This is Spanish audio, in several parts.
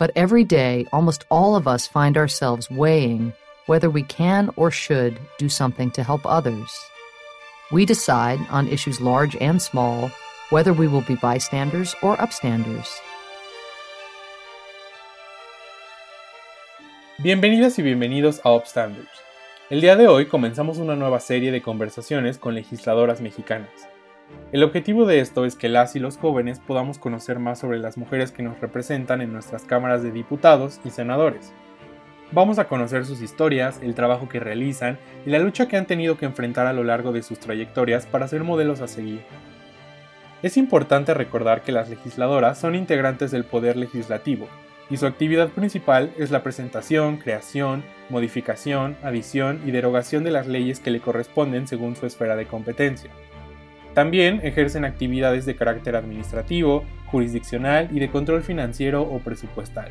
But every day, almost all of us find ourselves weighing whether we can or should do something to help others. We decide on issues large and small whether we will be bystanders or upstanders. Bienvenidas y bienvenidos a Upstanders. El día de hoy comenzamos una nueva serie de conversaciones con legisladoras mexicanas. El objetivo de esto es que las y los jóvenes podamos conocer más sobre las mujeres que nos representan en nuestras cámaras de diputados y senadores. Vamos a conocer sus historias, el trabajo que realizan y la lucha que han tenido que enfrentar a lo largo de sus trayectorias para ser modelos a seguir. Es importante recordar que las legisladoras son integrantes del Poder Legislativo, y su actividad principal es la presentación, creación, modificación, adición y derogación de las leyes que le corresponden según su esfera de competencia. También ejercen actividades de carácter administrativo, jurisdiccional y de control financiero o presupuestal.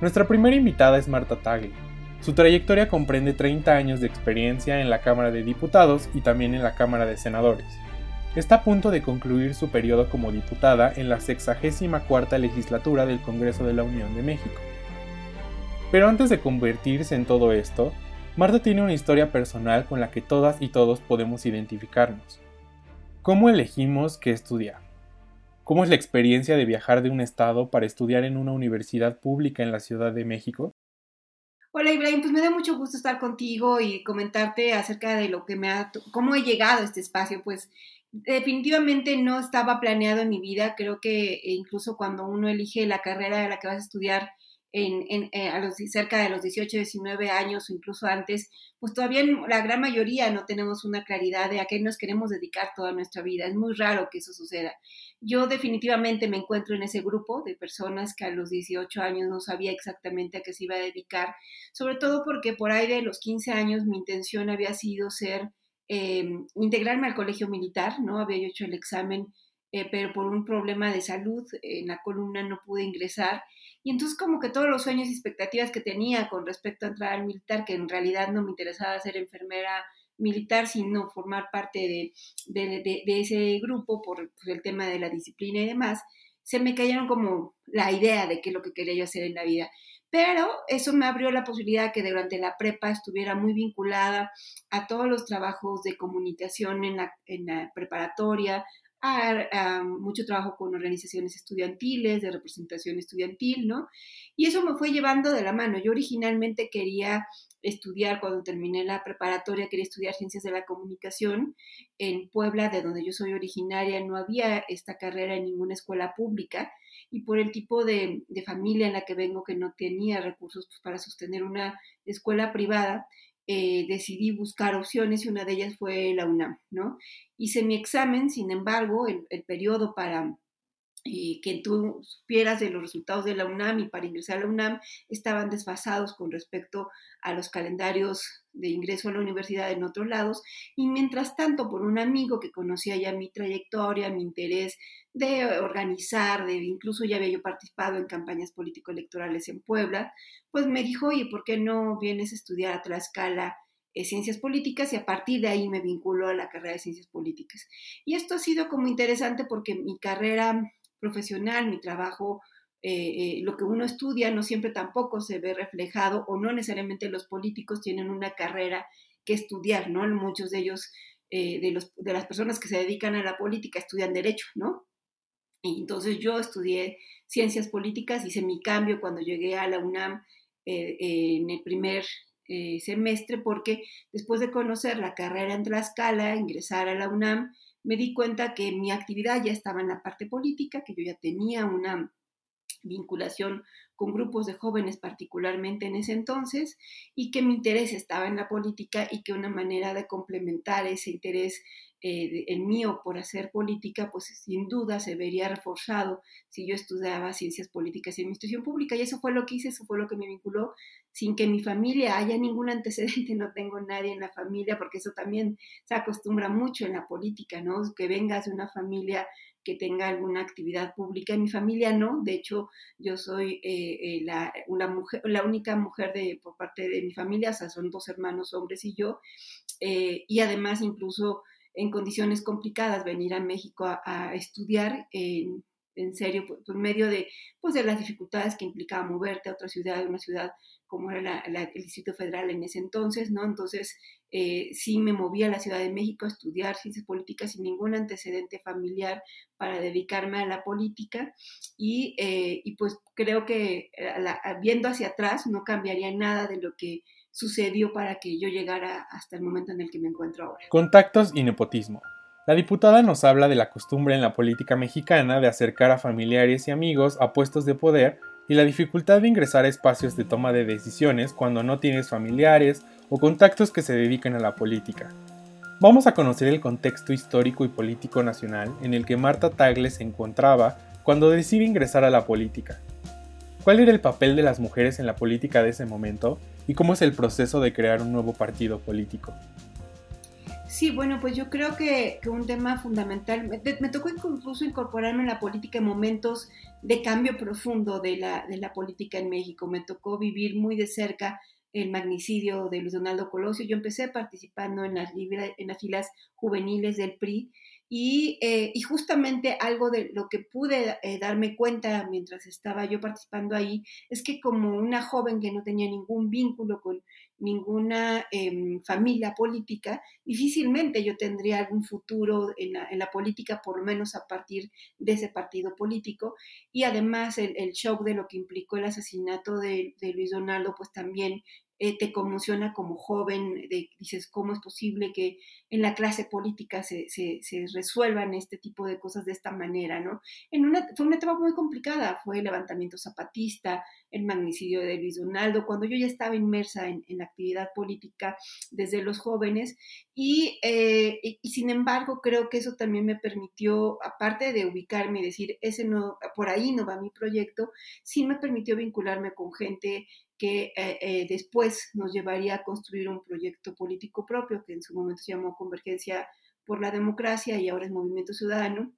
Nuestra primera invitada es Marta Tagle. Su trayectoria comprende 30 años de experiencia en la Cámara de Diputados y también en la Cámara de Senadores. Está a punto de concluir su periodo como diputada en la 64 legislatura del Congreso de la Unión de México. Pero antes de convertirse en todo esto, Marta tiene una historia personal con la que todas y todos podemos identificarnos. ¿Cómo elegimos qué estudiar? ¿Cómo es la experiencia de viajar de un estado para estudiar en una universidad pública en la Ciudad de México? Hola Ibrahim, pues me da mucho gusto estar contigo y comentarte acerca de lo que me ha, cómo he llegado a este espacio, pues definitivamente no estaba planeado en mi vida, creo que incluso cuando uno elige la carrera de la que vas a estudiar, en, eh, a los, cerca de los 18, 19 años o incluso antes, pues todavía la gran mayoría no tenemos una claridad de a qué nos queremos dedicar toda nuestra vida. Es muy raro que eso suceda. Yo definitivamente me encuentro en ese grupo de personas que a los 18 años no sabía exactamente a qué se iba a dedicar, sobre todo porque por ahí de los 15 años mi intención había sido ser, eh, integrarme al colegio militar, ¿no? Había hecho el examen eh, pero por un problema de salud en la columna no pude ingresar. Y entonces como que todos los sueños y expectativas que tenía con respecto a entrar al militar, que en realidad no me interesaba ser enfermera militar, sino formar parte de, de, de, ese grupo por, el tema de la disciplina y demás, se me cayeron como la idea de qué es lo que quería yo hacer en la vida. Pero eso me abrió la posibilidad que durante la prepa estuviera muy vinculada a todos los trabajos de comunicación en la, en la preparatoria, a, mucho trabajo con organizaciones estudiantiles, de representación estudiantil, ¿no? Y eso me fue llevando de la mano. Yo originalmente quería estudiar, cuando terminé la preparatoria, quería estudiar ciencias de la comunicación en Puebla, de donde yo soy originaria, no había esta carrera en ninguna escuela pública y por el tipo de, de familia en la que vengo, que no tenía recursos pues, para sostener una escuela privada, eh, decidí buscar opciones y una de ellas fue la UNAM, ¿no? Hice mi examen, sin embargo, el, periodo para eh, que tú supieras de los resultados de la UNAM y para ingresar a la UNAM estaban desfasados con respecto a los calendarios de ingreso a la universidad en otros lados. Y mientras tanto, por un amigo que conocía ya mi trayectoria, mi interés de organizar, de incluso ya había yo participado en campañas político-electorales en Puebla, pues me dijo, oye, ¿por qué no vienes a estudiar a Tlaxcala? Eh, ciencias políticas y a partir de ahí me vinculó a la carrera de ciencias políticas. Y esto ha sido como interesante porque mi carrera profesional, mi trabajo eh, eh, lo que uno estudia no siempre tampoco se ve reflejado o no necesariamente los políticos tienen una carrera que estudiar, ¿no? Muchos de ellos, eh, de, los, de las personas que se dedican a la política, estudian derecho, ¿no? Y entonces yo estudié ciencias políticas, hice mi cambio cuando llegué a la UNAM en el primer semestre, porque después de conocer la carrera en Tlaxcala, ingresar a la UNAM, me di cuenta que mi actividad ya estaba en la parte política, que yo ya tenía una vinculación con grupos de jóvenes particularmente en ese entonces y que mi interés estaba en la política y que una manera de complementar ese interés eh, el mío por hacer política, pues sin duda se vería reforzado si yo estudiaba ciencias políticas y administración pública. Y eso fue lo que hice, eso fue lo que me vinculó, sin que mi familia haya ningún antecedente, no tengo nadie en la familia, porque eso también se acostumbra mucho en la política, ¿no? Que vengas de una familia que tenga alguna actividad pública. En mi familia no, de hecho yo soy eh, eh, la, una mujer, la única mujer de, por parte de mi familia, o sea, son dos hermanos hombres y yo, eh, y además incluso en condiciones complicadas venir a México a, estudiar en serio por, medio de, pues, de las dificultades que implicaba moverte a otra ciudad, una ciudad como era el Distrito Federal en ese entonces, ¿no? Entonces, eh, sí me moví a la Ciudad de México a estudiar ciencias políticas sin ningún antecedente familiar para dedicarme a la política y, eh, y pues creo que viendo hacia atrás no cambiaría nada de lo que sucedió para que yo llegara hasta el momento en el que me encuentro ahora. Contactos y nepotismo. La diputada nos habla de la costumbre en la política mexicana de acercar a familiares y amigos a puestos de poder y la dificultad de ingresar a espacios de toma de decisiones cuando no tienes familiares o contactos que se dediquen a la política. Vamos a conocer el contexto histórico y político nacional en el que Marta Tagle se encontraba cuando decide ingresar a la política. ¿Cuál era el papel de las mujeres en la política de ese momento y cómo es el proceso de crear un nuevo partido político? Sí, bueno, pues yo creo que, un tema fundamental, me, tocó incluso incorporarme en la política en momentos de cambio profundo de la, de la política en México. Me tocó vivir muy de cerca el magnicidio de Luis Donaldo Colosio. Yo empecé participando en las, en las filas juveniles del PRI eh, y, justamente algo de lo que pude eh, darme cuenta mientras estaba yo participando ahí es que como una joven que no tenía ningún vínculo con ninguna em, familia política, difícilmente yo tendría algún futuro en la, política, por lo menos a partir de ese partido político. Y además el, shock de lo que implicó el asesinato de, de Luis Donaldo, pues también eh, te conmociona como joven, dices, ¿cómo es posible que en la clase política se, resuelvan este tipo de cosas de esta manera, ¿no? Fue una etapa muy complicada, fue el levantamiento zapatista, el magnicidio de Luis Donaldo, cuando yo ya estaba inmersa en, la actividad política desde los jóvenes eh, y, y, sin embargo creo que eso también me permitió, aparte de ubicarme y decir, ese no, por ahí no va mi proyecto, sí me permitió vincularme con gente que eh, eh, después nos llevaría a construir un proyecto político propio, que en su momento se llamó Convergencia por la Democracia y ahora es Movimiento Ciudadano,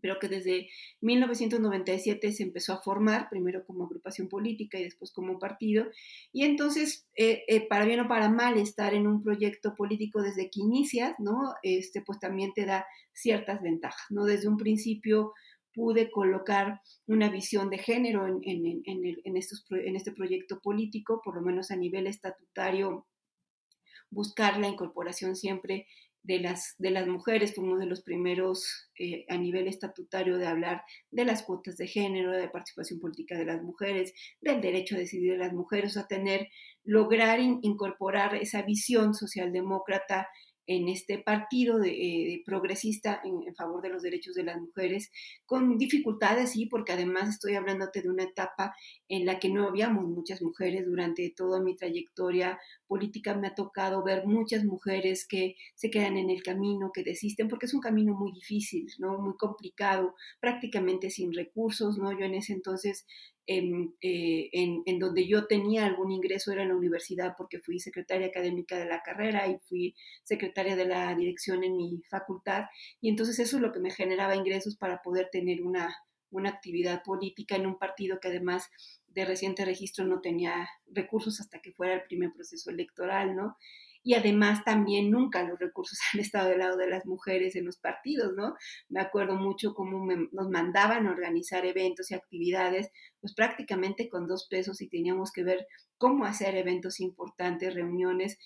pero que desde 1997 se empezó a formar, primero como agrupación política y después como partido, y entonces, eh, para bien o para mal, estar en un proyecto político desde que inicias, ¿no? Este, pues también te da ciertas ventajas, ¿no? Desde un principio pude colocar una visión de género en, estos, en este proyecto político, por lo menos a nivel estatutario, buscar la incorporación siempre de las, de las mujeres, uno de los primeros eh, a nivel estatutario de hablar de las cuotas de género, de participación política de las mujeres, del derecho a decidir de las mujeres, a tener, lograr incorporar esa visión socialdemócrata en este partido de, eh, progresista en, favor de los derechos de las mujeres, con dificultades, sí, porque además estoy hablándote de una etapa en la que no habíamos muchas mujeres durante toda mi trayectoria política. Me ha tocado ver muchas mujeres que se quedan en el camino, que desisten, porque es un camino muy difícil, ¿no? Muy complicado, prácticamente sin recursos, ¿no? Yo en ese entonces eh, en, en, donde yo tenía algún ingreso era en la universidad porque fui secretaria académica de la carrera y fui secretaria de la dirección en mi facultad y entonces eso es lo que me generaba ingresos para poder tener una, una actividad política en un partido que además de reciente registro no tenía recursos hasta que fuera el primer proceso electoral, ¿no? Y además también nunca los recursos han estado del lado de las mujeres en los partidos, ¿no? Me acuerdo mucho cómo nos mandaban a organizar eventos y actividades, pues prácticamente con dos pesos y teníamos que ver cómo hacer eventos importantes, reuniones,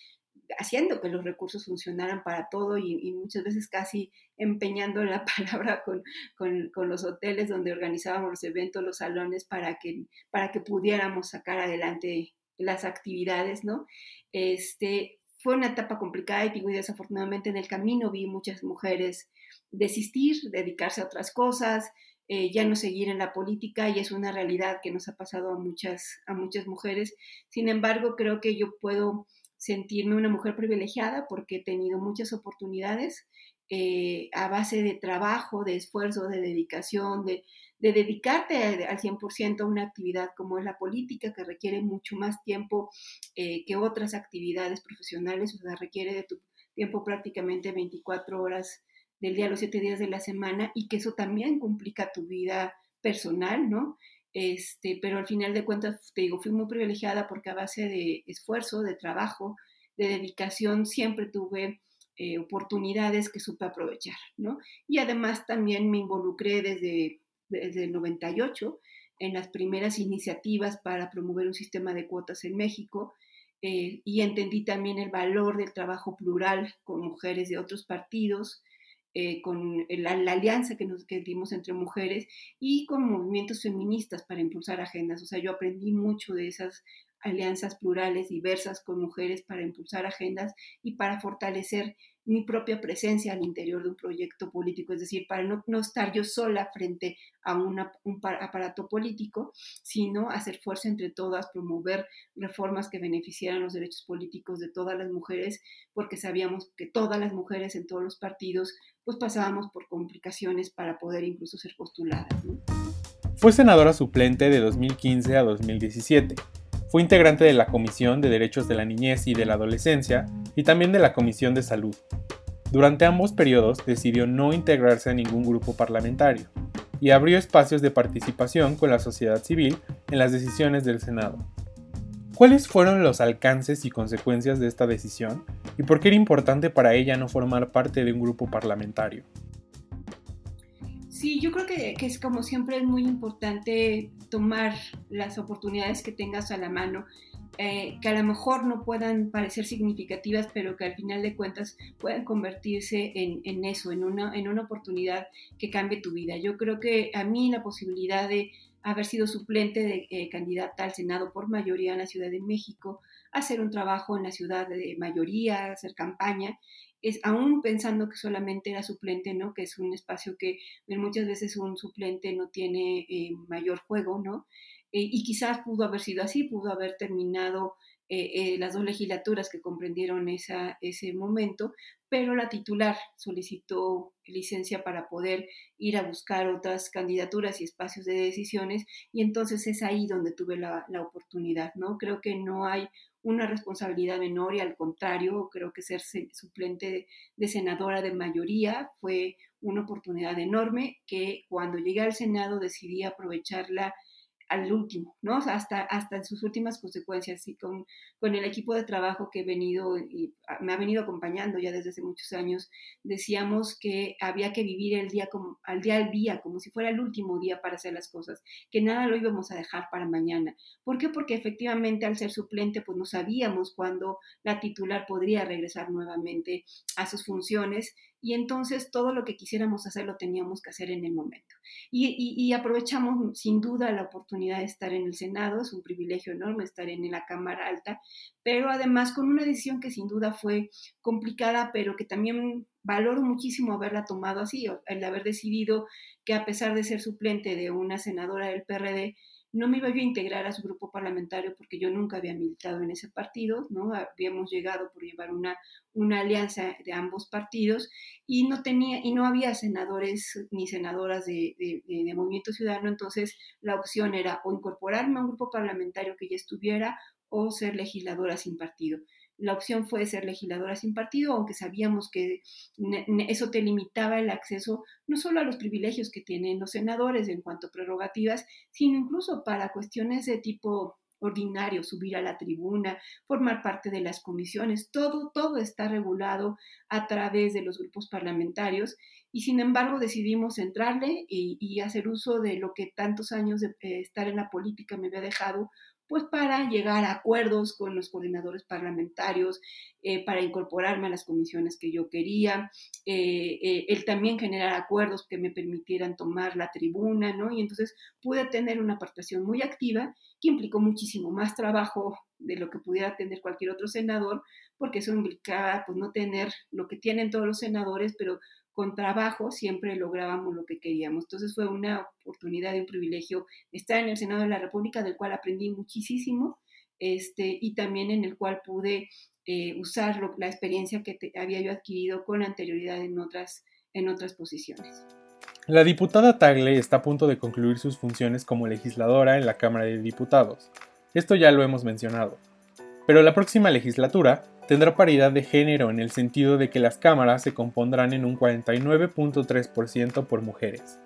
haciendo que los recursos funcionaran para todo y, muchas veces casi empeñando la palabra con, con, con, los hoteles donde organizábamos los eventos, los salones, para que, para que pudiéramos sacar adelante las actividades, ¿no? Este, fue una etapa complicada y digo, y desafortunadamente en el camino vi muchas mujeres desistir, dedicarse a otras cosas, eh, ya no seguir en la política y es una realidad que nos ha pasado a muchas, a muchas mujeres. Sin embargo, creo que yo puedo sentirme una mujer privilegiada porque he tenido muchas oportunidades eh, a base de trabajo, de esfuerzo, de dedicación, de, de dedicarte al 100% a una actividad como es la política, que requiere mucho más tiempo eh, que otras actividades profesionales, o sea, requiere de tu tiempo prácticamente 24 horas del día, los 7 días de la semana, y que eso también complica tu vida personal, ¿no? Este, pero al final de cuentas, te digo, fui muy privilegiada porque a base de esfuerzo, de trabajo, de dedicación, siempre tuve eh, oportunidades que supe aprovechar, ¿no? Y además también me involucré desde desde el 98 en las primeras iniciativas para promover un sistema de cuotas en México eh, y entendí también el valor del trabajo plural con mujeres de otros partidos, eh, con la, alianza que nos que dimos entre mujeres y con movimientos feministas para impulsar agendas. O sea, yo aprendí mucho de esas alianzas plurales, diversas con mujeres para impulsar agendas y para fortalecer mi propia presencia al interior de un proyecto político, es decir, para no, no estar yo sola frente a un aparato político, sino hacer fuerza entre todas, promover reformas que beneficiaran los derechos políticos de todas las mujeres, porque sabíamos que todas las mujeres en todos los partidos pues pasábamos por complicaciones para poder incluso ser postuladas. Fue senadora suplente de 2015 a 2017 fue integrante de la Comisión de Derechos de la Niñez y de la Adolescencia y también de la Comisión de Salud. Durante ambos periodos decidió no integrarse a ningún grupo parlamentario y abrió espacios de participación con la sociedad civil en las decisiones del Senado. ¿Cuáles fueron los alcances y consecuencias de esta decisión y por qué era importante para ella no formar parte de un grupo parlamentario? Sí, yo creo que, es como siempre es muy importante tomar las oportunidades que tengas a la mano, eh, que a lo mejor no puedan parecer significativas, pero que al final de cuentas puedan convertirse en, eso, en una, en una oportunidad que cambie tu vida. Yo creo que a mí la posibilidad de haber sido suplente de eh, candidata al Senado por mayoría en la Ciudad de México, hacer un trabajo en la ciudad de mayoría, hacer campaña, es aún pensando que solamente era suplente, ¿no? Que es un espacio que muchas veces un suplente no tiene eh, mayor juego, ¿no? Eh, y quizás pudo haber sido así, pudo haber terminado eh, las dos legislaturas que comprendieron esa, ese momento, pero la titular solicitó licencia para poder ir a buscar otras candidaturas y espacios de decisiones y entonces es ahí donde tuve la, la oportunidad, ¿no? Creo que no hay una responsabilidad menor y al contrario, creo que ser suplente de senadora de mayoría fue una oportunidad enorme que cuando llegué al Senado decidí aprovecharla al último, ¿no? hasta, hasta en sus últimas consecuencias, y con, con el equipo de trabajo que he venido y me ha venido acompañando ya desde hace muchos años, decíamos que había que vivir el día como, al día al día, como si fuera el último día para hacer las cosas, que nada lo íbamos a dejar para mañana. ¿Por qué? Porque efectivamente al ser suplente, pues no sabíamos cuándo la titular podría regresar nuevamente a sus funciones y entonces todo lo que quisiéramos hacer lo teníamos que hacer en el momento. Y, aprovechamos sin duda la oportunidad de estar en el Senado, es un privilegio enorme estar en la Cámara Alta, pero además con una decisión que sin duda fue complicada, pero que también valoro muchísimo haberla tomado así, el haber decidido que a pesar de ser suplente de una senadora del PRD, no me iba yo a integrar a su grupo parlamentario porque yo nunca había militado en ese partido, ¿no? Habíamos llegado por llevar una, una alianza de ambos partidos y no tenía y no había senadores ni senadoras de, de, Movimiento Ciudadano, entonces la opción era o incorporarme a un grupo parlamentario que ya estuviera o ser legisladora sin partido la opción fue ser legisladora sin partido, aunque sabíamos que eso te limitaba el acceso no solo a los privilegios que tienen los senadores en cuanto a prerrogativas, sino incluso para cuestiones de tipo ordinario, subir a la tribuna, formar parte de las comisiones, todo, todo está regulado a través de los grupos parlamentarios y sin embargo decidimos entrarle y, hacer uso de lo que tantos años de eh, estar en la política me había dejado, pues para llegar a acuerdos con los coordinadores parlamentarios, eh, para incorporarme a las comisiones que yo quería, eh, eh, el también generar acuerdos que me permitieran tomar la tribuna, ¿no? Y entonces pude tener una aportación muy activa que implicó muchísimo más trabajo de lo que pudiera tener cualquier otro senador, porque eso implicaba pues no tener lo que tienen todos los senadores, pero con trabajo siempre lográbamos lo que queríamos. Entonces fue una oportunidad y un privilegio estar en el Senado de la República, del cual aprendí muchísimo este, y también en el cual pude eh, usar la experiencia que había yo adquirido con anterioridad en otras, en otras posiciones. La diputada Tagle está a punto de concluir sus funciones como legisladora en la Cámara de Diputados. Esto ya lo hemos mencionado. Pero la próxima legislatura tendrá paridad de género en el sentido de que las cámaras se compondrán en un 49.3% por mujeres.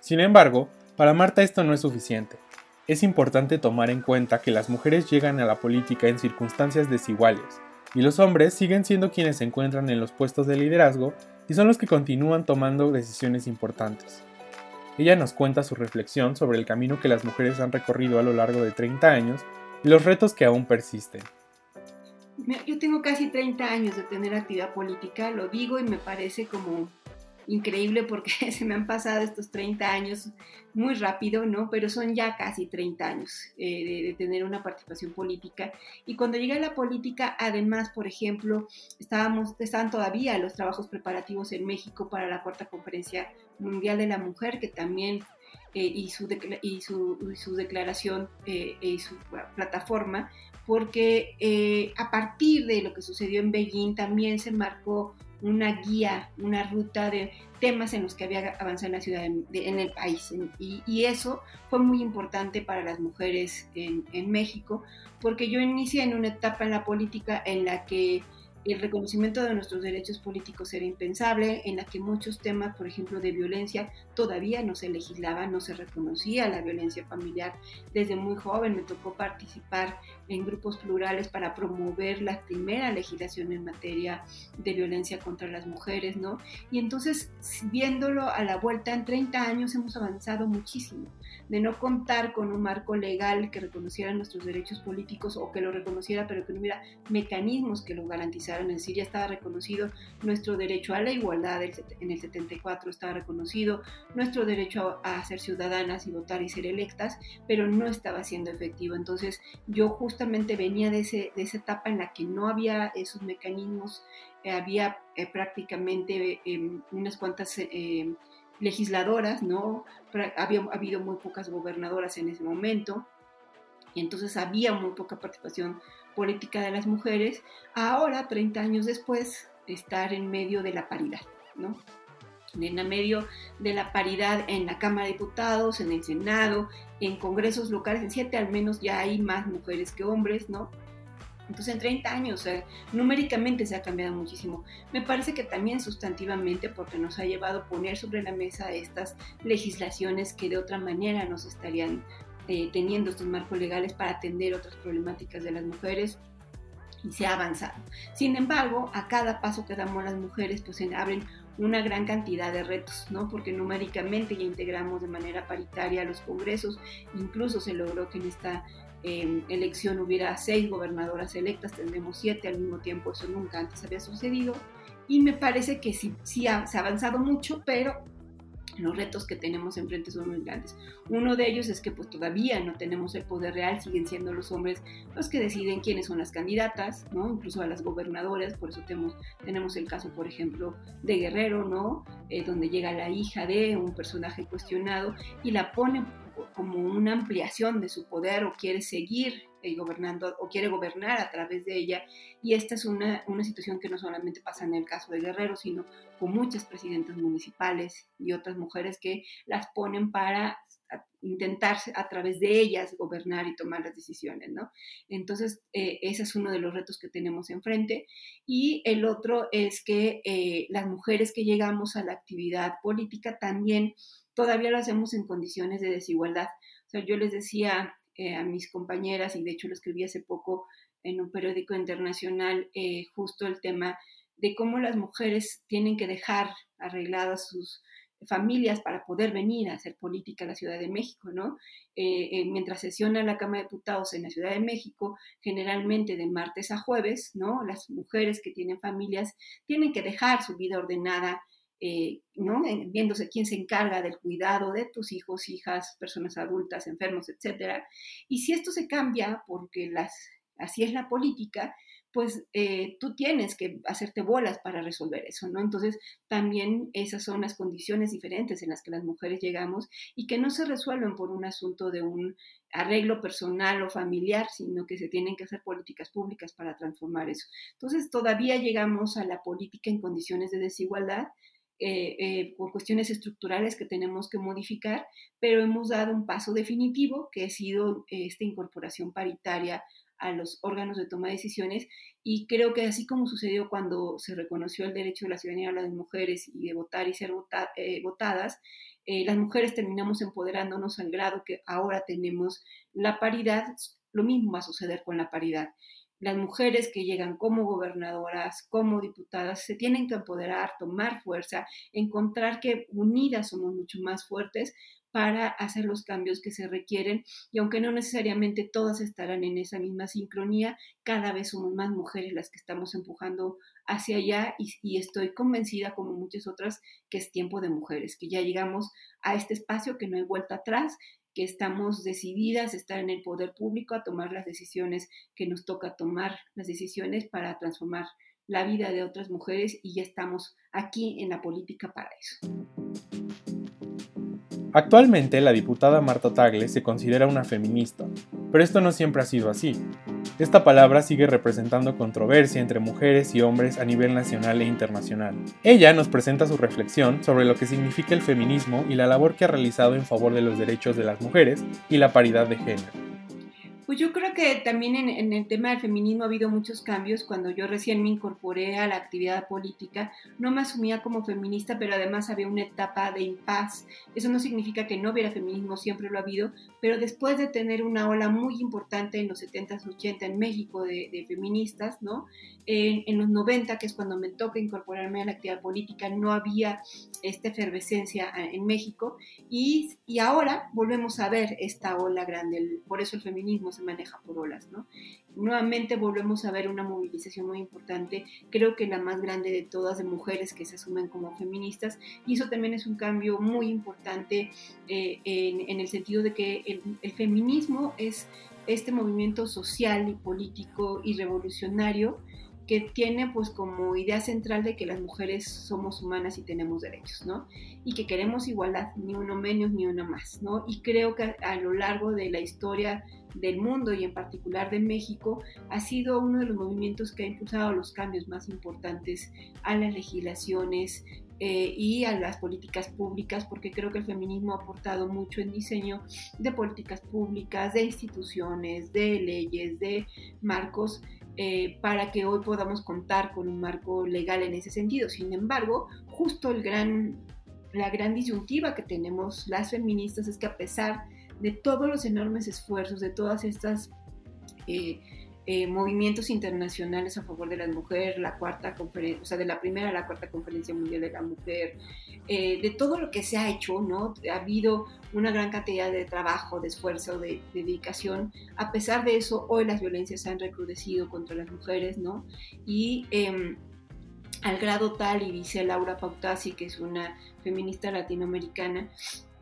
Sin embargo, para Marta esto no es suficiente. Es importante tomar en cuenta que las mujeres llegan a la política en circunstancias desiguales, y los hombres siguen siendo quienes se encuentran en los puestos de liderazgo y son los que continúan tomando decisiones importantes. Ella nos cuenta su reflexión sobre el camino que las mujeres han recorrido a lo largo de 30 años y los retos que aún persisten. Yo tengo casi 30 años de tener actividad política, lo digo y me parece como increíble porque se me han pasado estos 30 años muy rápido, ¿no? Pero son ya casi 30 años eh, de, tener una participación política. Y cuando llegué a la política, además, por ejemplo, estábamos, estaban todavía los trabajos preparativos en México para la Cuarta Conferencia Mundial de la Mujer, que también eh, y, su y, su, declaración eh, y su plataforma, porque a partir de lo que sucedió en Beijing también se marcó una guía, una ruta de temas en los que había avanzado en la ciudad, en el país. y, eso fue muy importante para las mujeres en, en México, porque yo inicié en una etapa en la política en la que el reconocimiento de nuestros derechos políticos era impensable, en la que muchos temas, por ejemplo, de violencia, todavía no se legislaba, no se reconocía la violencia familiar. Desde muy joven me tocó participar en grupos plurales para promover la primera legislación en materia de violencia contra las mujeres, ¿no? Y entonces, viéndolo a la vuelta, en 30 años hemos avanzado muchísimo, de no contar con un marco legal que reconociera nuestros derechos políticos o que lo reconociera, pero que no hubiera mecanismos que lo garantizaran es decir, ya estaba reconocido nuestro derecho a la igualdad en el 74, estaba reconocido nuestro derecho a, ser ciudadanas y votar y ser electas, pero no estaba siendo efectivo. Entonces yo justamente venía de, ese, de esa etapa en la que no había esos mecanismos, eh, había eh, prácticamente em, unas cuantas... Legisladoras, ¿no? Había habido muy pocas gobernadoras en ese momento, y entonces había muy poca participación política de las mujeres, ahora, 30 años después, estar en medio de la paridad, ¿no? En medio de la paridad en la Cámara de Diputados, en el Senado, en congresos locales, en siete al menos ya hay más mujeres que hombres, ¿no? Entonces, en 30 años, numéricamente se ha cambiado muchísimo. Me parece que también sustantivamente, porque nos ha llevado a poner sobre la mesa estas legislaciones que de otra manera nos estarían eh, teniendo estos marcos legales para atender otras problemáticas de las mujeres y se ha avanzado. Sin embargo, a cada paso que damos las mujeres, pues se abren una gran cantidad de retos, ¿no? Porque numéricamente ya integramos de manera paritaria los congresos, incluso se logró que en esta em, elección hubiera seis gobernadoras electas, tendremos siete al mismo tiempo, eso nunca antes había sucedido, y me parece que sí, sí se ha avanzado mucho, pero los retos que tenemos enfrente son muy grandes. Uno de ellos es que pues todavía no tenemos el poder real, siguen siendo los hombres los que deciden quiénes son las candidatas, ¿no? Incluso a las gobernadoras, por eso tenemos, tenemos el caso, por ejemplo, de Guerrero, ¿no? Eh, donde llega la hija de un personaje cuestionado y la pone como una ampliación de su poder o quiere seguir eh, gobernando o quiere gobernar a través de ella. Y esta es una, una, situación que no solamente pasa en el caso de Guerrero, sino con muchas presidentas municipales y otras mujeres que las ponen para intentar a través de ellas gobernar y tomar las decisiones, ¿no? Entonces, eh, ese es uno de los retos que tenemos enfrente. Y el otro es que eh, las mujeres que llegamos a la actividad política también todavía lo hacemos en condiciones de desigualdad. O sea, yo les decía eh, a mis compañeras, y de hecho lo escribí hace poco en un periódico internacional, eh, justo el tema de cómo las mujeres tienen que dejar arregladas sus familias para poder venir a hacer política a la Ciudad de México, ¿no? Eh, mientras sesiona la Cámara de Diputados en la Ciudad de México, generalmente de martes a jueves, ¿no? Las mujeres que tienen familias tienen que dejar su vida ordenada eh, ¿no? viéndose quién se encarga del cuidado de tus hijos, hijas, personas adultas, enfermos, etc. Y si esto se cambia, porque las, así es la política, pues eh, tú tienes que hacerte bolas para resolver eso, ¿no? Entonces, también esas son las condiciones diferentes en las que las mujeres llegamos y que no se resuelven por un asunto de un arreglo personal o familiar, sino que se tienen que hacer políticas públicas para transformar eso. Entonces, todavía llegamos a la política en condiciones de desigualdad, eh, eh, cuestiones estructurales que tenemos que modificar, pero hemos dado un paso definitivo que ha sido eh, esta incorporación paritaria a los órganos de toma de decisiones y creo que así como sucedió cuando se reconoció el derecho de la ciudadanía a las mujeres y de votar y ser votadas, las mujeres terminamos empoderándonos al grado que ahora tenemos la paridad, lo mismo va a suceder con la paridad. Las mujeres que llegan como gobernadoras, como diputadas, se tienen que empoderar, tomar fuerza, encontrar que unidas somos mucho más fuertes para hacer los cambios que se requieren. Y aunque no necesariamente todas estarán en esa misma sincronía, cada vez somos más mujeres las que estamos empujando hacia allá. Y, y, estoy convencida, como muchas otras, que es tiempo de mujeres, que ya llegamos a este espacio, que no hay vuelta atrás, estamos decididas a estar en el poder público, a tomar las decisiones que nos toca tomar, las decisiones para transformar la vida de otras mujeres y ya estamos aquí en la política para eso. Actualmente la diputada Marta Tagle se considera una feminista, pero esto no siempre ha sido así. Esta palabra sigue representando controversia entre mujeres y hombres a nivel nacional e internacional. Ella nos presenta su reflexión sobre lo que significa el feminismo y la labor que ha realizado en favor de los derechos de las mujeres y la paridad de género. Pues yo creo que también en, el tema del feminismo ha habido muchos cambios. Cuando yo recién me incorporé a la actividad política, no me asumía como feminista, pero además había una etapa de impas. Eso no significa que no hubiera feminismo, siempre lo ha habido, pero después de tener una ola muy importante en los 70s, 80 en México de, feministas, ¿no? En, los 90, que es cuando me toca incorporarme a la actividad política, no había esta efervescencia en México y, y ahora volvemos a ver esta ola grande. por eso el feminismo se maneja por olas, ¿no? Nuevamente volvemos a ver una movilización muy importante, creo que la más grande de todas de mujeres que se asumen como feministas, y eso también es un cambio muy importante eh, en, el sentido de que el, el feminismo es este movimiento social y político y revolucionario que tiene pues como idea central de que las mujeres somos humanas y tenemos derechos, ¿no? Y que queremos igualdad, ni uno menos ni uno más, ¿no? Y creo que a, lo largo de la historia del mundo y en particular de México ha sido uno de los movimientos que ha impulsado los cambios más importantes a las legislaciones, eh, y a las políticas públicas, porque creo que el feminismo ha aportado mucho en diseño de políticas públicas, de instituciones, de leyes, de marcos eh, para que hoy podamos contar con un marco legal en ese sentido. Sin embargo, justo la gran disyuntiva que tenemos las feministas es que a pesar de todos los enormes esfuerzos, de todas estas... Eh, eh, movimientos internacionales a favor de las mujeres, la cuarta conferencia, o sea, de la primera a la cuarta conferencia mundial de la mujer, eh, de todo lo que se ha hecho, ¿no? Ha habido una gran cantidad de trabajo, de esfuerzo, de, dedicación. A pesar de eso, hoy las violencias han recrudecido contra las mujeres, ¿no? Y em, al grado tal, y dice Laura Pautasi, que es una feminista latinoamericana,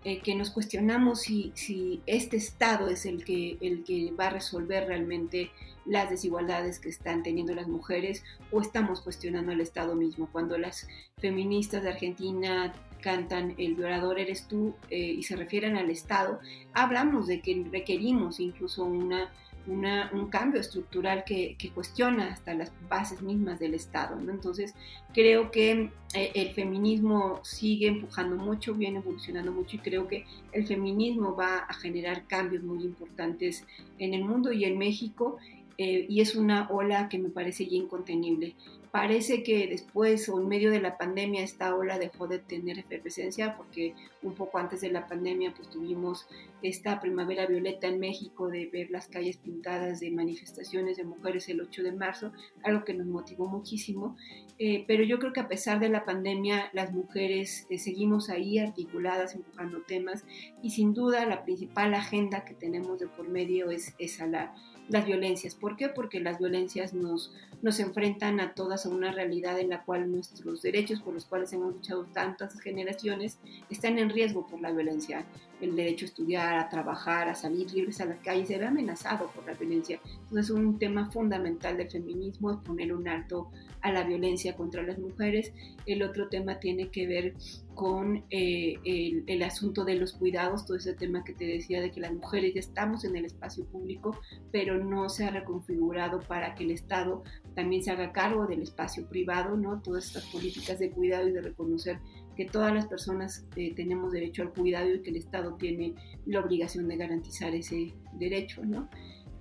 eh, que nos cuestionamos si, si, este Estado es el que, el que va a resolver realmente las desigualdades que están teniendo las mujeres o estamos cuestionando al Estado mismo. Cuando las feministas de Argentina cantan El violador eres tú eh, y se refieren al Estado, hablamos de que requerimos incluso una un cambio estructural que, cuestiona hasta las bases mismas del Estado. ¿no? Entonces, creo que eh, el feminismo sigue empujando mucho, viene evolucionando mucho y creo que el feminismo va a generar cambios muy importantes en el mundo y en México. Eh, y es una ola que me parece ya incontenible. Parece que después o en medio de la pandemia esta ola dejó de tener efervescencia porque un poco antes de la pandemia pues tuvimos esta primavera violeta en México de ver las calles pintadas de manifestaciones de mujeres el 8 de marzo, algo que nos motivó muchísimo. Eh, pero yo creo que a pesar de la pandemia las mujeres eh, seguimos ahí articuladas, empujando temas y sin duda la principal agenda que tenemos de por medio es esa, la las violencias. ¿Por qué? Porque las violencias nos, nos enfrentan a todas a una realidad en la cual nuestros derechos por los cuales hemos luchado tantas generaciones están en riesgo por la violencia. El derecho a estudiar, a trabajar, a salir libres a la calle se ve amenazado por la violencia. Entonces un tema fundamental del feminismo es poner un alto a la violencia contra las mujeres. El otro tema tiene que ver con eh, el, el, asunto de los cuidados, todo ese tema que te decía de que las mujeres ya estamos en el espacio público, pero no se ha reconfigurado para que el Estado también se haga cargo del espacio privado, ¿no? Todas estas políticas de cuidado y de reconocer que todas las personas eh, tenemos derecho al cuidado y que el Estado tiene la obligación de garantizar ese derecho, ¿no?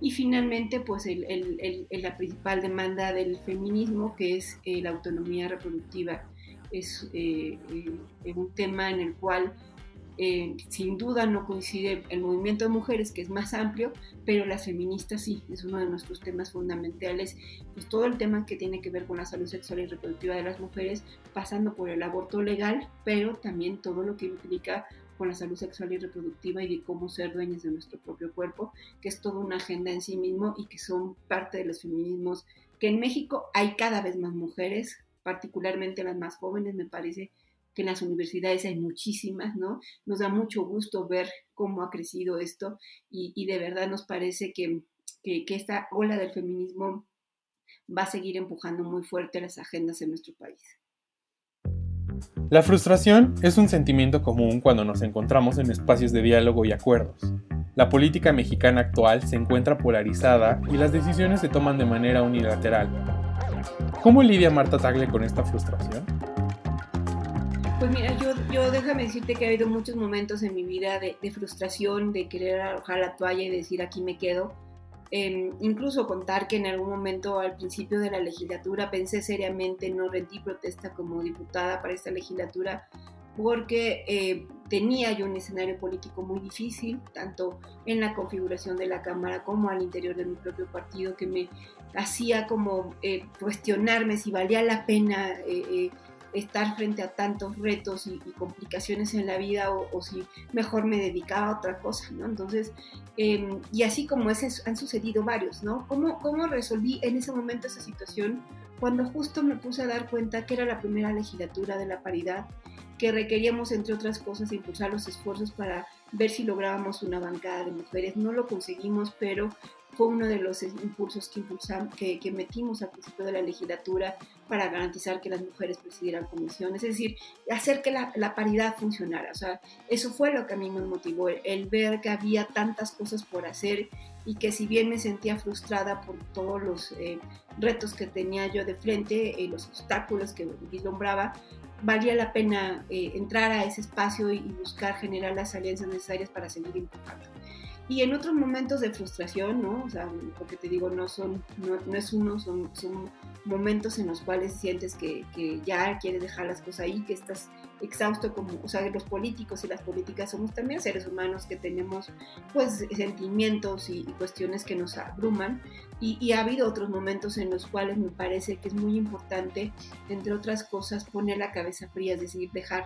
Y finalmente, pues el, el, la principal demanda del feminismo, que es eh, la autonomía reproductiva, es eh, un tema en el cual Eh, sin duda no coincide el movimiento de mujeres, que es más amplio, pero las feministas sí, es uno de nuestros temas fundamentales. Pues todo el tema que tiene que ver con la salud sexual y reproductiva de las mujeres, pasando por el aborto legal, pero también todo lo que implica con la salud sexual y reproductiva y de cómo ser dueñas de nuestro propio cuerpo, que es toda una agenda en sí mismo y que son parte de los feminismos, que en México hay cada vez más mujeres, particularmente las más jóvenes, me parece que en las universidades hay muchísimas, ¿no? Nos da mucho gusto ver cómo ha crecido esto y, de verdad nos parece que, que, que esta ola del feminismo va a seguir empujando muy fuerte las agendas en nuestro país. La frustración es un sentimiento común cuando nos encontramos en espacios de diálogo y acuerdos. La política mexicana actual se encuentra polarizada y las decisiones se toman de manera unilateral. ¿Cómo lidia Marta Tagle con esta frustración? Pues mira, yo, yo déjame decirte que ha habido muchos momentos en mi vida de, frustración, de querer arrojar la toalla y decir aquí me quedo. Em, incluso contar que en algún momento al principio de la legislatura pensé seriamente no rendí protesta como diputada para esta legislatura porque eh, tenía yo un escenario político muy difícil, tanto en la configuración de la Cámara como al interior de mi propio partido, que me hacía como eh, cuestionarme si valía la pena eh, estar frente a tantos retos y, complicaciones en la vida o, si mejor me dedicaba a otra cosa, ¿no? Entonces, em, y así como ese han sucedido varios, ¿no? ¿Cómo, ¿Cómo resolví en ese momento esa situación? Cuando justo me puse a dar cuenta que era la primera legislatura de la paridad, que requeríamos, entre otras cosas, impulsar los esfuerzos para ver si lográbamos una bancada de mujeres. No lo conseguimos, pero fue uno de los impulsos que, impulsamos, que, que, metimos al principio de la legislatura para garantizar que las mujeres presidieran comisiones, es decir, hacer que la, paridad funcionara. O sea, eso fue lo que a mí me motivó, el, ver que había tantas cosas por hacer y que si bien me sentía frustrada por todos los eh, retos que tenía yo de frente, y eh, los obstáculos que vislumbraba, valía la pena eh, entrar a ese espacio y buscar generar las alianzas necesarias para seguir empujando. Y en otros momentos de frustración, ¿no? O sea, porque te digo, no son, no, es uno, son, son momentos en los cuales sientes que, que, ya quieres dejar las cosas ahí, que estás exhausto como, o sea, los políticos y las políticas somos también seres humanos que tenemos pues sentimientos y, cuestiones que nos abruman y, y, ha habido otros momentos en los cuales me parece que es muy importante, entre otras cosas, poner la cabeza fría, es decir, dejar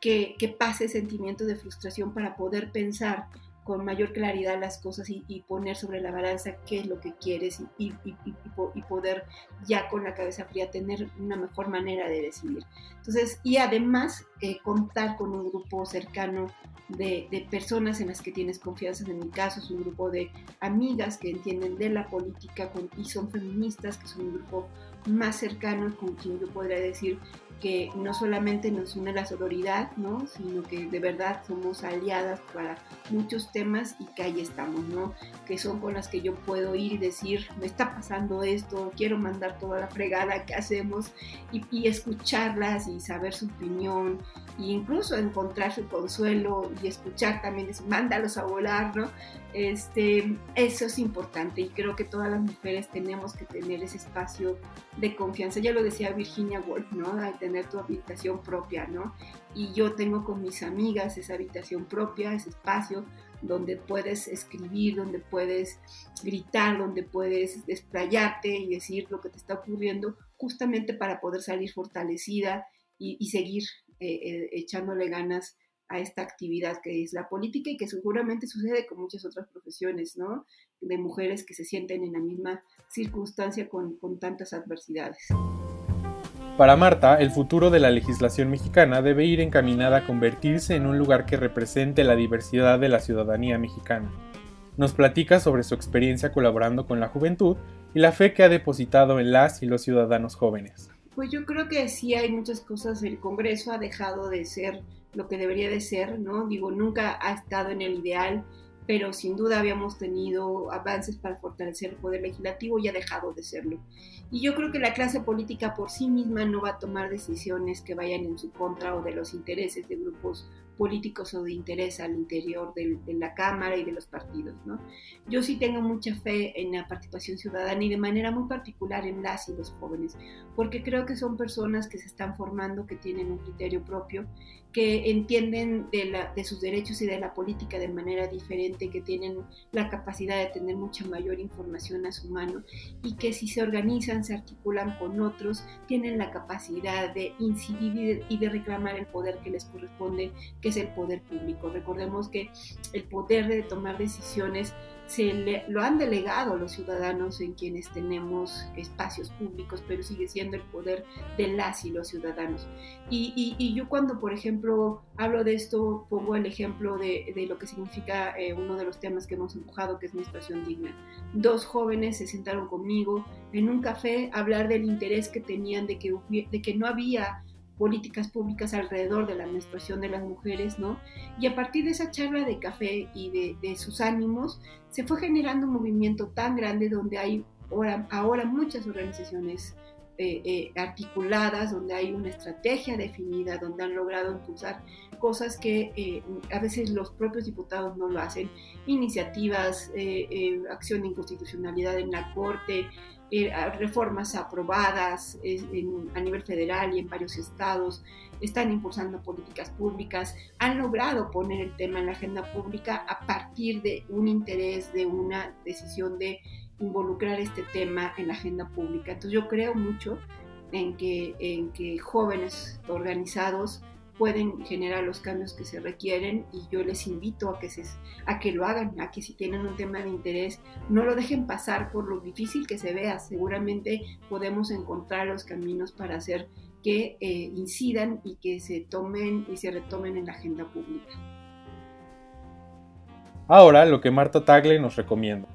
que, que pase sentimiento de frustración para poder pensar con mayor claridad las cosas y, poner sobre la balanza qué es lo que quieres y, y, poder ya con la cabeza fría tener una mejor manera de decidir. Entonces, y además eh, contar con un grupo cercano de, de, personas en las que tienes confianza, en mi caso es un grupo de amigas que entienden de la política con, y son feministas, que son un grupo más cercano con quien yo podría decir que no solamente nos une la sororidad, ¿no? sino que de verdad somos aliadas para muchos temas y que ahí estamos, ¿no? que son con las que yo puedo ir y decir, me está pasando esto, quiero mandar toda la fregada que hacemos y, escucharlas y saber su opinión e incluso encontrar su consuelo y escuchar también, decir, mándalos a volar, ¿no? Este, eso es importante y creo que todas las mujeres tenemos que tener ese espacio de confianza. Ya lo decía Virginia Woolf, ¿no? De tener tu habitación propia, ¿no? Y yo tengo con mis amigas esa habitación propia, ese espacio donde puedes escribir, donde puedes gritar, donde puedes desplayarte y decir lo que te está ocurriendo, justamente para poder salir fortalecida y, seguir eh, eh, echándole ganas a esta actividad que es la política y que seguramente sucede con muchas otras profesiones, ¿no? De mujeres que se sienten en la misma circunstancia con, con tantas adversidades. Para Marta, el futuro de la legislación mexicana debe ir encaminada a convertirse en un lugar que represente la diversidad de la ciudadanía mexicana. Nos platica sobre su experiencia colaborando con la juventud y la fe que ha depositado en las y los ciudadanos jóvenes. Pues yo creo que sí hay muchas cosas. El Congreso ha dejado de ser lo que debería de ser, ¿no? Digo, nunca ha estado en el ideal, pero sin duda habíamos tenido avances para fortalecer el poder legislativo y ha dejado de serlo. Y yo creo que la clase política por sí misma no va a tomar decisiones que vayan en su contra o de los intereses de grupos políticos o de interés al interior de la Cámara y de los partidos. ¿no? Yo sí tengo mucha fe en la participación ciudadana y de manera muy particular en las y los jóvenes, porque creo que son personas que se están formando, que tienen un criterio propio, que entienden de, la, sus derechos y de la política de manera diferente, que tienen la capacidad de tener mucha mayor información a su mano y que si se organizan, se articulan con otros, tienen la capacidad de incidir y de reclamar el poder que les corresponde, que es el poder público. Recordemos que el poder de tomar decisiones se lo han delegado los ciudadanos en quienes tenemos espacios públicos, pero sigue siendo el poder de las y los ciudadanos. Y, yo cuando, por ejemplo, hablo de esto, pongo el ejemplo de, lo que significa eh, uno de los temas que hemos empujado, que es menstruación digna. Dos jóvenes se sentaron conmigo en un café a hablar del interés que tenían de que, de que no había políticas públicas alrededor de la menstruación de las mujeres, ¿no? Y a partir de esa charla de café y de, sus ánimos, se fue generando un movimiento tan grande donde hay ahora, ahora muchas organizaciones eh, eh, articuladas, donde hay una estrategia definida, donde han logrado impulsar cosas que eh, a veces los propios diputados no lo hacen, iniciativas, acción de inconstitucionalidad en la Corte, reformas aprobadas a nivel federal y en varios estados, están impulsando políticas públicas, han logrado poner el tema en la agenda pública a partir de un interés, de una decisión de involucrar este tema en la agenda pública. Entonces yo creo mucho en que, en que jóvenes organizados pueden generar los cambios que se requieren y yo les invito a que, se, a que lo hagan, a que si tienen un tema de interés no lo dejen pasar por lo difícil que se vea. Seguramente podemos encontrar los caminos para hacer que eh, incidan y que se tomen y se retomen en la agenda pública. Ahora lo que Marta Tagle nos recomienda.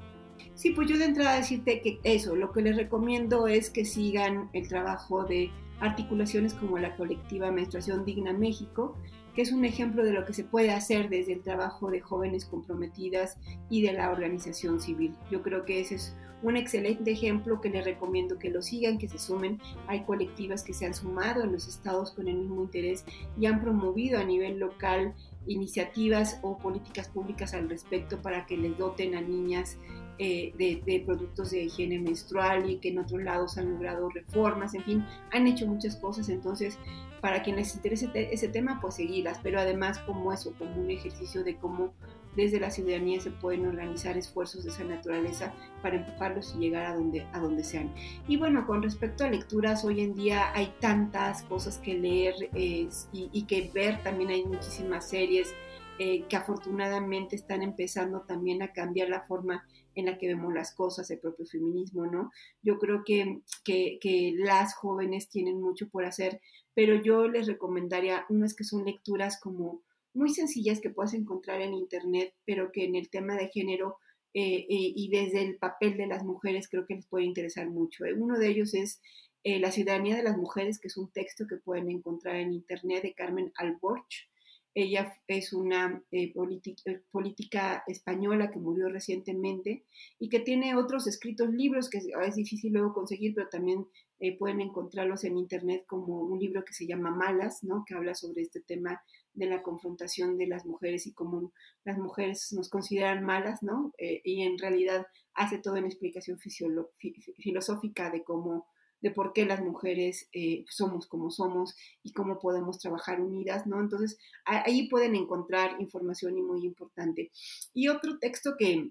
Sí, pues yo de entrada decirte que eso, lo que les recomiendo es que sigan el trabajo de articulaciones como la colectiva Menstruación Digna México, que es un ejemplo de lo que se puede hacer desde el trabajo de jóvenes comprometidas y de la organización civil. Yo creo que ese es un excelente ejemplo que les recomiendo que lo sigan, que se sumen. Hay colectivas que se han sumado en los estados con el mismo interés y han promovido a nivel local iniciativas o políticas públicas al respecto para que les doten a niñas eh, de, productos de higiene menstrual y que en otros lados han logrado reformas, en fin, han hecho muchas cosas, entonces para quienes les interese ese tema, pues seguirlas, pero además como eso, como un ejercicio de cómo desde la ciudadanía se pueden organizar esfuerzos de esa naturaleza para empujarlos y llegar a donde, a donde sean. Y bueno, con respecto a lecturas, hoy en día hay tantas cosas que leer y, y, que ver, también hay muchísimas series eh, que afortunadamente están empezando también a cambiar la forma en la que vemos las cosas, el propio feminismo, ¿no? Yo creo que, que, las jóvenes tienen mucho por hacer, pero yo les recomendaría unas que son lecturas como muy sencillas que puedes encontrar en internet, pero que en el tema de género eh, eh, y desde el papel de las mujeres creo que les puede interesar mucho. ¿eh? Uno de ellos es La ciudadanía de las mujeres, que es un texto que pueden encontrar en internet de Carmen Alborch. Ella es una eh, eh, política española que murió recientemente y que tiene otros escritos libros que es difícil luego conseguir, pero también eh, pueden encontrarlos en internet como un libro que se llama Malas, ¿no? que habla sobre este tema de la confrontación de las mujeres y cómo las mujeres nos consideran malas, ¿no? y en realidad hace todo en explicación filosófica de cómo de por qué las mujeres eh, somos como somos y cómo podemos trabajar unidas, ¿no? Entonces, ahí pueden encontrar información y muy importante. Y otro texto que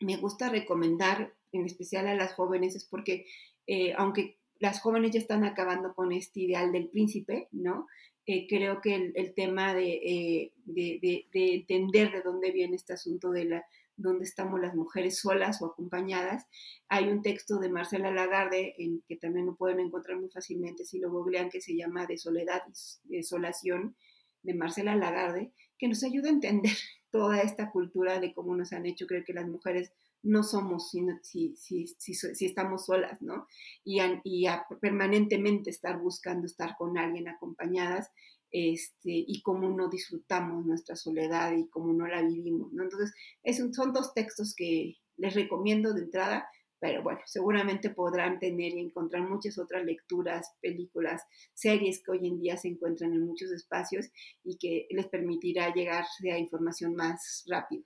me gusta recomendar, en especial a las jóvenes, es porque, eh, aunque las jóvenes ya están acabando con este ideal del príncipe, ¿no? Eh, creo que el, tema de, de, entender de dónde viene este asunto de la, donde estamos las mujeres solas o acompañadas. Hay un texto de Marcela Lagarde, en, que también lo pueden encontrar muy fácilmente si lo googlean, que se llama De Soledad y Desolación, de Marcela Lagarde, que nos ayuda a entender toda esta cultura de cómo nos han hecho creer que las mujeres no somos si, si, si, si estamos solas, ¿no? Y, y a permanentemente estar buscando estar con alguien acompañadas este, y cómo no disfrutamos nuestra soledad y cómo no la vivimos. ¿no? Entonces, son dos textos que les recomiendo de entrada pero bueno, seguramente podrán tener y encontrar muchas otras lecturas, películas, series que hoy en día se encuentran en muchos espacios y que les permitirá llegar a información más rápido.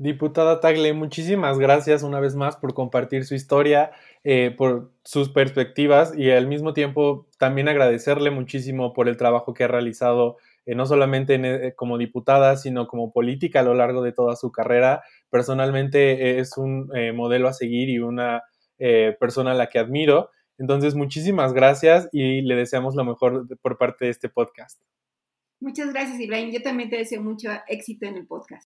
Diputada Tagle, muchísimas gracias una vez más por compartir su historia, eh, por sus perspectivas y al mismo tiempo también agradecerle muchísimo por el trabajo que ha realizado eh, no solamente eh, como diputada, sino como política a lo largo de toda su carrera. Personalmente es un modelo a seguir y una persona a la que admiro. Entonces, muchísimas gracias y le deseamos lo mejor por parte de este podcast. Muchas gracias, Ibrahim. Yo también te deseo mucho éxito en el podcast.